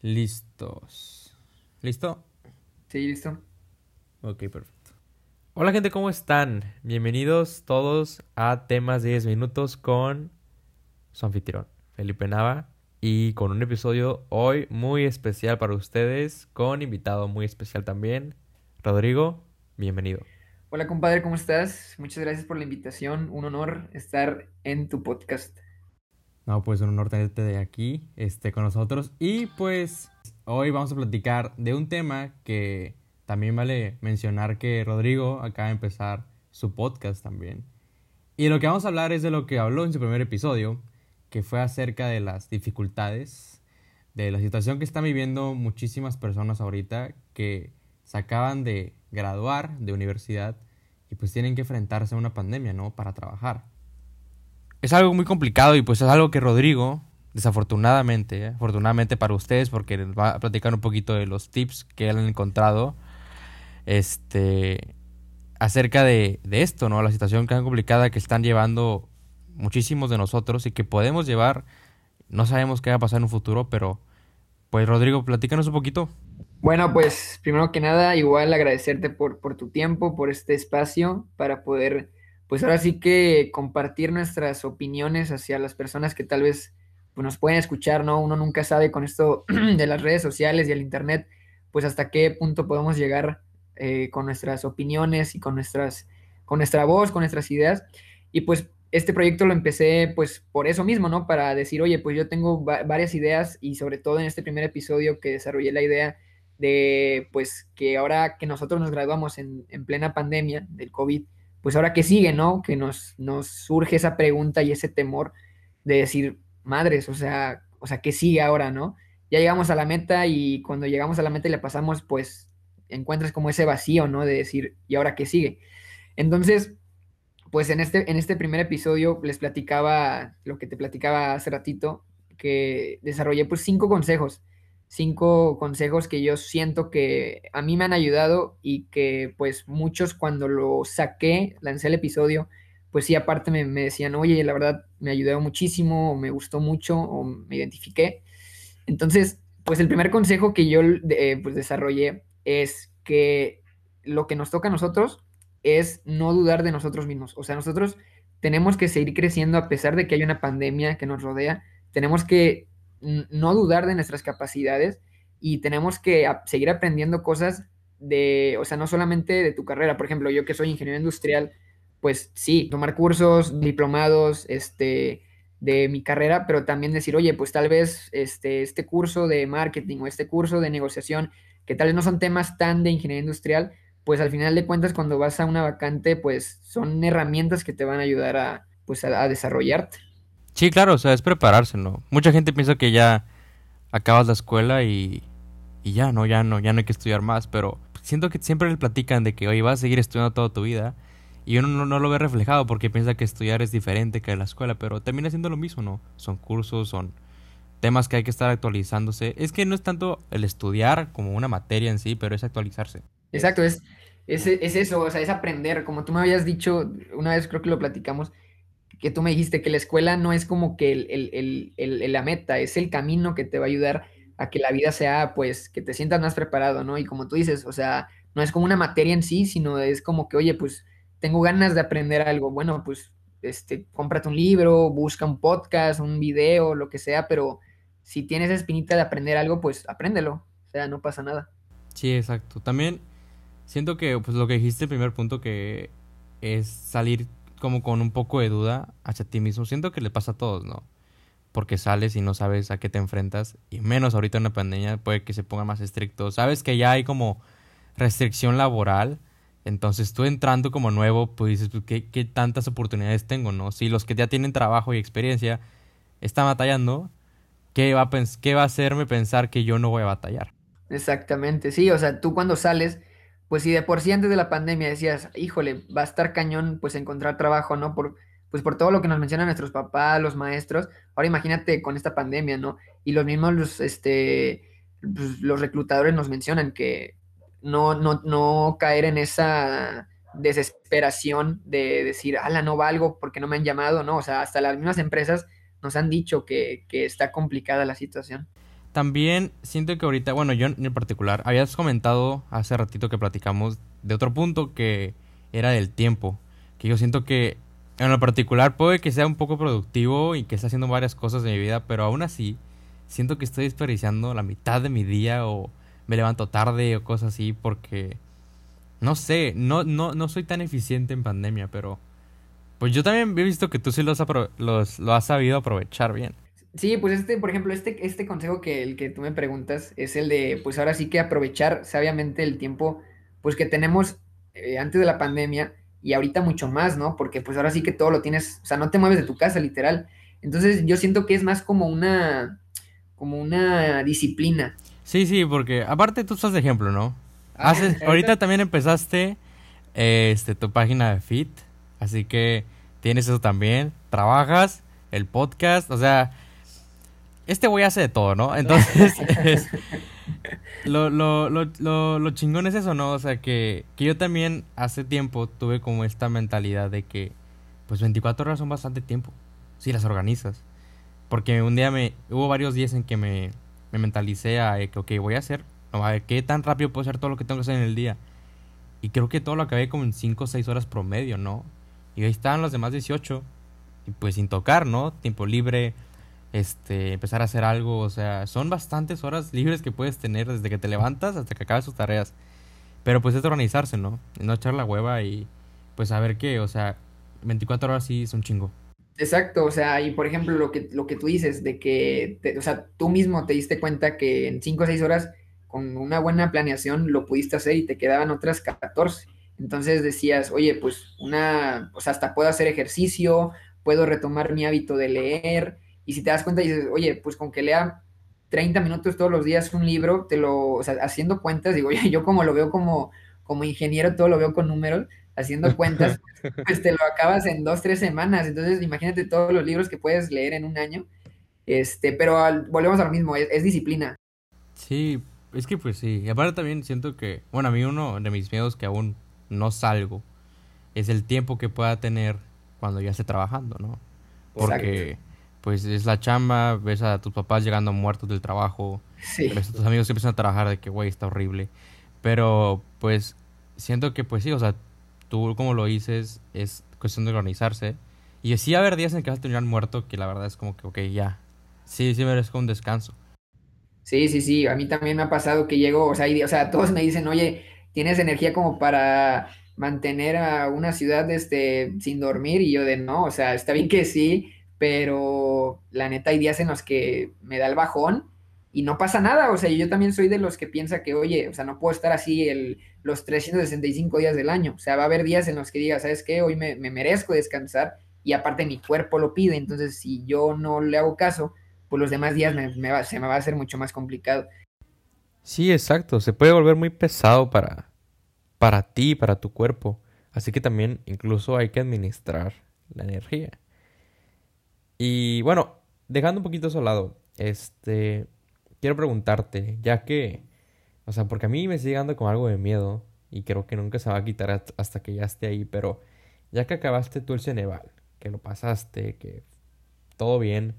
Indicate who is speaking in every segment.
Speaker 1: Listos. ¿Listo?
Speaker 2: Sí, listo.
Speaker 1: Ok, perfecto. Hola gente, ¿cómo están? Bienvenidos todos a Temas de 10 Minutos con su anfitrión, Felipe Nava, y con un episodio hoy muy especial para ustedes, con invitado muy especial también, Rodrigo, bienvenido.
Speaker 2: Hola compadre, ¿cómo estás? Muchas gracias por la invitación, un honor estar en tu podcast.
Speaker 1: No, pues un honor tenerte de aquí, este, con nosotros. Y pues hoy vamos a platicar de un tema que también vale mencionar que Rodrigo acaba de empezar su podcast también. Y lo que vamos a hablar es de lo que habló en su primer episodio, que fue acerca de las dificultades, de la situación que están viviendo muchísimas personas ahorita que se acaban de graduar de universidad y pues tienen que enfrentarse a una pandemia, ¿no? Para trabajar es algo muy complicado y pues es algo que Rodrigo, desafortunadamente, afortunadamente para ustedes, porque les va a platicar un poquito de los tips que han encontrado, este, acerca de, de esto, ¿no? La situación tan complicada que están llevando muchísimos de nosotros y que podemos llevar, no sabemos qué va a pasar en un futuro, pero pues Rodrigo, platícanos un poquito.
Speaker 2: Bueno, pues primero que nada, igual agradecerte por, por tu tiempo, por este espacio, para poder pues ahora sí que compartir nuestras opiniones hacia las personas que tal vez pues, nos pueden escuchar, ¿no? Uno nunca sabe con esto de las redes sociales y el Internet, pues hasta qué punto podemos llegar eh, con nuestras opiniones y con, nuestras, con nuestra voz, con nuestras ideas. Y pues este proyecto lo empecé pues por eso mismo, ¿no? Para decir, oye, pues yo tengo varias ideas y sobre todo en este primer episodio que desarrollé la idea de pues que ahora que nosotros nos graduamos en, en plena pandemia del COVID, pues ahora que sigue, ¿no? Que nos, nos surge esa pregunta y ese temor de decir, madres, o sea, o sea, ¿qué sigue ahora, no? Ya llegamos a la meta y cuando llegamos a la meta y la pasamos, pues encuentras como ese vacío, ¿no? De decir, ¿y ahora qué sigue? Entonces, pues en este, en este primer episodio les platicaba lo que te platicaba hace ratito, que desarrollé pues cinco consejos cinco consejos que yo siento que a mí me han ayudado y que pues muchos cuando lo saqué, lancé el episodio, pues sí, aparte me, decían, oye, la verdad me ayudó muchísimo, o me gustó mucho, o me identifiqué. Entonces, pues el primer consejo que yo pues desarrollé es que lo que nos toca a nosotros es no dudar de nosotros mismos. O sea, nosotros tenemos que seguir creciendo a pesar de que hay una pandemia que nos rodea. Tenemos que no dudar de nuestras capacidades y tenemos que seguir aprendiendo cosas de, o sea, no solamente de tu carrera. Por ejemplo, yo que soy ingeniero industrial, pues sí, tomar cursos, diplomados, este, de mi carrera, pero también decir, oye, pues tal vez este, este curso de marketing o este curso de negociación, que tal vez no son temas tan de ingeniería industrial, pues al final de cuentas cuando vas a una vacante, pues son herramientas que te van a ayudar a, pues a desarrollarte.
Speaker 1: Sí, claro, o sea, es prepararse, ¿no? Mucha gente piensa que ya acabas la escuela y, y ya, ¿no? Ya no, ya no hay que estudiar más, pero siento que siempre le platican de que, oye, vas a seguir estudiando toda tu vida y uno no, lo ve reflejado porque piensa que estudiar es diferente que la escuela, pero termina siendo lo mismo, ¿no? Son cursos, son temas que hay que estar actualizándose. Es que no es tanto el estudiar como una materia en sí, pero es actualizarse.
Speaker 2: Exacto, es, es, es eso, o sea, es aprender. Como tú me habías dicho, una vez creo que lo platicamos, que tú me dijiste que la escuela no es como que el, la meta, es el camino que te va a ayudar a que la vida sea, pues, que te sientas más preparado, ¿no? Y como tú dices, o sea, no es como una materia en sí, sino es como que, oye, pues, tengo ganas de aprender algo, bueno, pues, este, cómprate un libro, busca un podcast, un video, lo que sea, pero si tienes espinita de aprender algo, pues, apréndelo, o sea, no pasa nada.
Speaker 1: Sí, exacto. También siento que, pues, lo que dijiste, el primer punto que es salir como con un poco de duda hacia ti mismo. Siento que le pasa a todos, ¿no? Porque sales y no sabes a qué te enfrentas. Y menos ahorita en la pandemia puede que se ponga más estricto. Sabes que ya hay como restricción laboral. Entonces tú entrando como nuevo, pues dices, ¿qué, ¿qué, tantas oportunidades tengo, no? Si los que ya tienen trabajo y experiencia están batallando, ¿qué va, a ¿qué va a hacerme pensar que yo no voy a batallar?
Speaker 2: Exactamente, sí, o sea, tú cuando sales pues si de por sí antes de la pandemia decías, híjole, va a estar cañón pues encontrar trabajo, ¿no? Por, pues por todo lo que nos mencionan nuestros papás, los maestros, ahora imagínate con esta pandemia, ¿no? Y los mismos, los, este, pues, los reclutadores nos mencionan que no, no, no caer en esa desesperación de decir, ala, no valgo porque no me han llamado, ¿no? O sea, hasta las mismas empresas nos han dicho que, que está complicada la situación.
Speaker 1: También siento que ahorita, bueno, yo en particular, habías comentado hace ratito que platicamos de otro punto que era del tiempo, que yo siento que en lo particular puede que sea un poco productivo y que esté haciendo varias cosas de mi vida, pero aún así siento que estoy desperdiciando la mitad de mi día o me levanto tarde o cosas así porque no sé, no no no soy tan eficiente en pandemia, pero pues yo también he visto que tú sí los, los lo has sabido aprovechar bien.
Speaker 2: Sí, pues este, por ejemplo, este, este consejo que el que tú me preguntas es el de, pues ahora sí que aprovechar sabiamente el tiempo, pues que tenemos eh, antes de la pandemia y ahorita mucho más, ¿no? Porque pues ahora sí que todo lo tienes, o sea, no te mueves de tu casa, literal. Entonces yo siento que es más como una, como una disciplina.
Speaker 1: Sí, sí, porque aparte tú estás de ejemplo, ¿no? Ah, Haces, ahorita también empezaste este, tu página de Fit, así que tienes eso también, trabajas, el podcast, o sea, este güey hace de todo, ¿no? Entonces, lo, lo, lo, lo, chingón es eso, ¿no? O sea, que, que yo también hace tiempo tuve como esta mentalidad de que, pues 24 horas son bastante tiempo, si las organizas. Porque un día me, hubo varios días en que me, me mentalicé a que, ok, voy a hacer, a ver, ¿qué tan rápido puedo hacer todo lo que tengo que hacer en el día? Y creo que todo lo acabé como en 5 o 6 horas promedio, ¿no? Y ahí estaban los demás 18, y pues sin tocar, ¿no? Tiempo libre, este, empezar a hacer algo, o sea, son bastantes horas libres que puedes tener desde que te levantas hasta que acabas tus tareas. Pero pues es organizarse, ¿no? No echar la hueva y pues saber que, o sea, 24 horas sí es un chingo.
Speaker 2: Exacto, o sea, y por ejemplo lo que, lo que tú dices, de que, o sea, tú mismo te diste cuenta que en 5 o 6 horas con una buena planeación lo pudiste hacer y te quedaban otras 14. Entonces decías, oye, pues una, o sea, hasta puedo hacer ejercicio, puedo retomar mi hábito de leer, y si te das cuenta y dices, oye, pues con que lea 30 minutos todos los días un libro, te lo, o sea, haciendo cuentas, digo, oye, yo como lo veo como, como ingeniero, todo lo veo con números, haciendo cuentas, pues te lo acabas en dos, tres semanas. Entonces, imagínate todos los libros que puedes leer en un año. Este, pero volvemos a lo mismo, es, disciplina.
Speaker 1: Sí, es que pues sí. Y aparte también siento que, bueno, a mí uno de mis miedos que aún no salgo es el tiempo que pueda tener cuando ya esté trabajando, ¿no? Porque pues es la chamba, ves a tus papás llegando muertos del trabajo, ves a tus amigos que empiezan a trabajar de que, güey, está horrible. Pero, pues, siento que, pues sí, o sea, tú como lo dices, es cuestión de organizarse. Y sí a haber días en que vas a terminar muerto, que la verdad es como que, ok, ya. Sí, sí merezco un descanso.
Speaker 2: Sí, sí, sí, a mí también me ha pasado que llego, o sea, o sea, todos me dicen, oye, tienes energía como para mantener a una ciudad este, sin dormir, y yo de no, o sea, está bien que sí, pero la neta hay días en los que me da el bajón y no pasa nada, o sea, yo también soy de los que piensa que, oye, o sea, no puedo estar así el, los 365 días del año, o sea, va a haber días en los que diga, ¿sabes qué? Hoy me, merezco descansar y aparte mi cuerpo lo pide, entonces si yo no le hago caso, pues los demás días me, va, se me va a hacer mucho más complicado.
Speaker 1: Sí, exacto, se puede volver muy pesado para, para ti, para tu cuerpo, así que también incluso hay que administrar la energía. Y bueno, dejando un poquito eso al lado, este, quiero preguntarte, ya que, o sea, porque a mí me sigue dando con algo de miedo y creo que nunca se va a quitar hasta que ya esté ahí, pero ya que acabaste tú el Ceneval, que lo pasaste, que todo bien,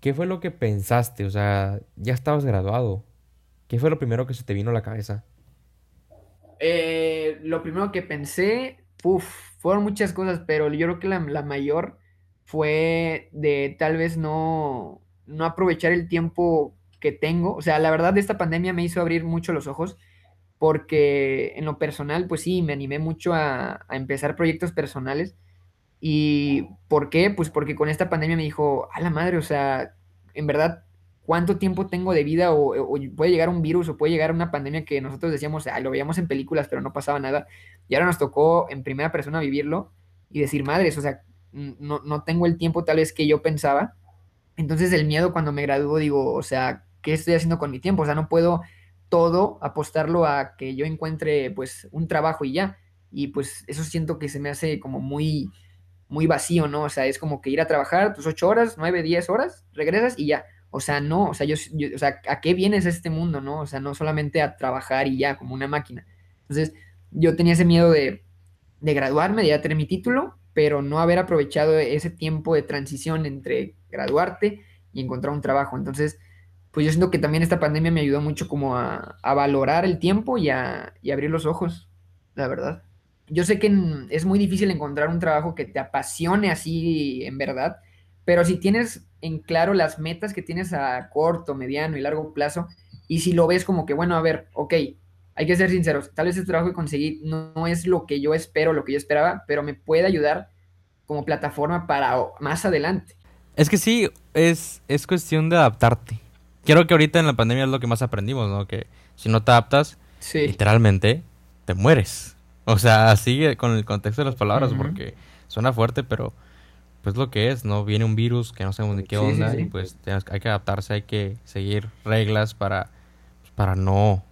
Speaker 1: ¿qué fue lo que pensaste? O sea, ya estabas graduado. ¿Qué fue lo primero que se te vino a la cabeza?
Speaker 2: Eh, lo primero que pensé, uff, fueron muchas cosas, pero yo creo que la, la mayor fue de tal vez no, no aprovechar el tiempo que tengo. O sea, la verdad, esta pandemia me hizo abrir mucho los ojos porque en lo personal, pues sí, me animé mucho a, empezar proyectos personales. ¿Y por qué? Pues porque con esta pandemia me dijo, a la madre, o sea, en verdad, ¿cuánto tiempo tengo de vida? O, puede llegar un virus o puede llegar una pandemia que nosotros decíamos, lo veíamos en películas, pero no pasaba nada. Y ahora nos tocó en primera persona vivirlo y decir, madres, o sea, no, no tengo el tiempo tal vez que yo pensaba. Entonces el miedo cuando me gradúo digo, o sea, ¿qué estoy haciendo con mi tiempo? O sea, no puedo todo apostarlo a que yo encuentre pues un trabajo y ya. Y pues eso siento que se me hace como muy, muy vacío, ¿no? O sea, es como que ir a trabajar tus ocho horas, nueve, diez horas, regresas y ya. O sea, no, o sea, yo, o sea, ¿a qué vienes a este mundo, no? O sea, no solamente a trabajar y ya, como una máquina. Entonces, yo tenía ese miedo de, de graduarme, de ya tener mi título, pero no haber aprovechado ese tiempo de transición entre graduarte y encontrar un trabajo. Entonces, pues yo siento que también esta pandemia me ayudó mucho como a, valorar el tiempo y a, abrir los ojos, la verdad. Yo sé que es muy difícil encontrar un trabajo que te apasione así en verdad, pero si tienes en claro las metas que tienes a corto, mediano y largo plazo, y si lo ves como que, bueno, a ver, ok, hay que ser sinceros, tal vez el trabajo que conseguí no, es lo que yo espero, lo que yo esperaba, pero me puede ayudar como plataforma para más adelante.
Speaker 1: Es que sí, es, es cuestión de adaptarte. Creo que ahorita en la pandemia es lo que más aprendimos, ¿no? Que si no te adaptas, literalmente te mueres. O sea, sigue con el contexto de las palabras, porque suena fuerte, pero pues lo que es, ¿no? Viene un virus que no sabemos ni qué onda y pues hay que adaptarse, hay que seguir reglas para, pues, para no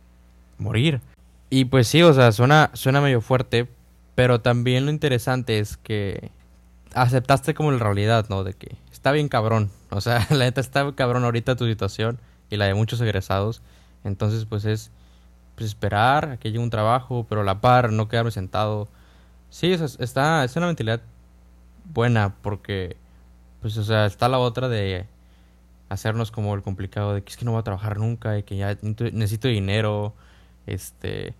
Speaker 1: morir. Y pues sí, o sea, suena, suena medio fuerte, pero también lo interesante es que aceptaste como la realidad, ¿no? De que está bien cabrón. O sea, la neta está cabrón ahorita tu situación y la de muchos egresados. Entonces, pues es pues, esperar a que llegue un trabajo, pero a la par, no quedarme sentado. Sí, o está, es una mentalidad buena porque, pues, o sea, está la otra de hacernos como el complicado de que es que no voy a trabajar nunca y que ya necesito dinero, este...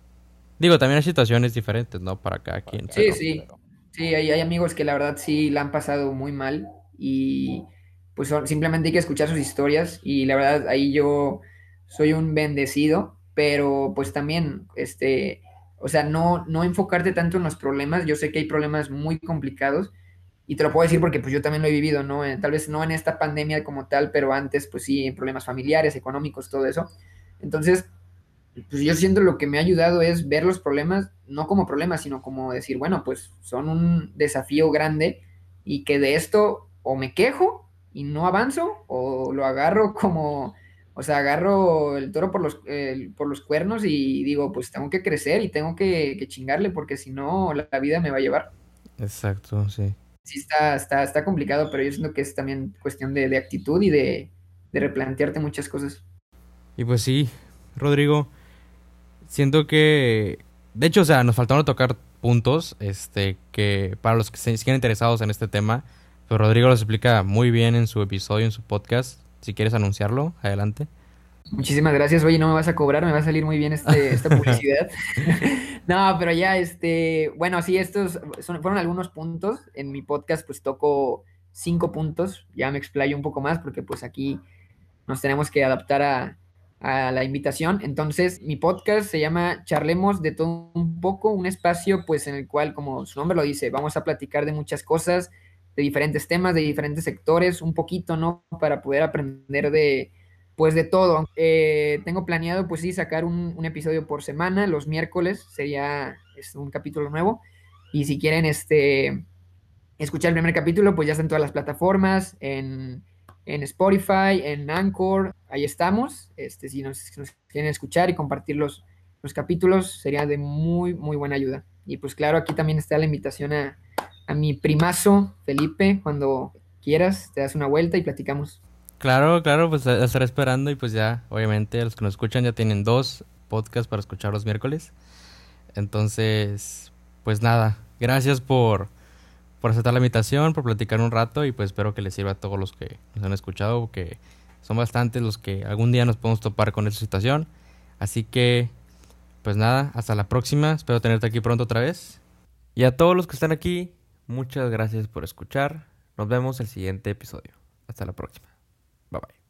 Speaker 1: Digo, también hay situaciones diferentes, ¿no? Para cada quien.
Speaker 2: Sí, sí. Sí, hay, hay, amigos que la verdad sí la han pasado muy mal y pues simplemente hay que escuchar sus historias y la verdad ahí yo soy un bendecido, pero pues también, este, o sea, no, no enfocarte tanto en los problemas. Yo sé que hay problemas muy complicados, y te lo puedo decir porque pues yo también lo he vivido, ¿no? tal vez no en esta pandemia como tal, pero antes pues sí, en problemas familiares, económicos, todo eso. Entonces, pues yo siento lo que me ha ayudado es ver los problemas, no como problemas, sino como decir, bueno, pues son un desafío grande y que de esto o me quejo y no avanzo o lo agarro como, o sea, agarro el toro por los, por los cuernos y digo, pues tengo que crecer y tengo que, que chingarle porque si no la vida me va a llevar.
Speaker 1: Exacto, sí
Speaker 2: sí está, está, está complicado, pero yo siento que es también cuestión de, actitud y de, replantearte muchas cosas.
Speaker 1: Y pues sí, Rodrigo, siento que, de hecho, o sea, nos faltaron tocar puntos, este, que para los que se siguen interesados en este tema, pero Rodrigo los explica muy bien en su episodio, en su podcast. Si quieres anunciarlo, adelante.
Speaker 2: Muchísimas gracias. Oye, no me vas a cobrar, me va a salir muy bien este, esta publicidad. no, pero ya, este, bueno, sí, estos son, fueron algunos puntos. En mi podcast, pues toco cinco puntos. Ya me explayo un poco más porque pues aquí nos tenemos que adaptar a, a la invitación. Entonces, mi podcast se llama Charlemos de todo un poco, un espacio pues en el cual, como su nombre lo dice, vamos a platicar de muchas cosas, de diferentes temas, de diferentes sectores, un poquito, ¿no? Para poder aprender de pues de todo. Eh, tengo planeado, pues sí, sacar un, episodio por semana. Los miércoles sería este, un capítulo nuevo. Y si quieren este, escuchar el primer capítulo, pues ya está en todas las plataformas, en, Spotify, en Anchor. Ahí estamos. Este, si nos, quieren escuchar y compartir los, los capítulos, sería de muy, muy buena ayuda. Y pues claro, aquí también está la invitación a, a mi primazo, Felipe. Cuando quieras, te das una vuelta y platicamos.
Speaker 1: Claro, claro, pues estaré esperando y pues ya, obviamente, los que nos escuchan ya tienen dos podcasts para escuchar los miércoles. Entonces, pues nada, gracias por, por aceptar la invitación, por platicar un rato y pues espero que les sirva a todos los que nos han escuchado, que son bastantes los que algún día nos podemos topar con esta situación. Así que, pues nada, hasta la próxima, espero tenerte aquí pronto otra vez. Y a todos los que están aquí, muchas gracias por escuchar. Nos vemos el siguiente episodio. Hasta la próxima. Bye bye.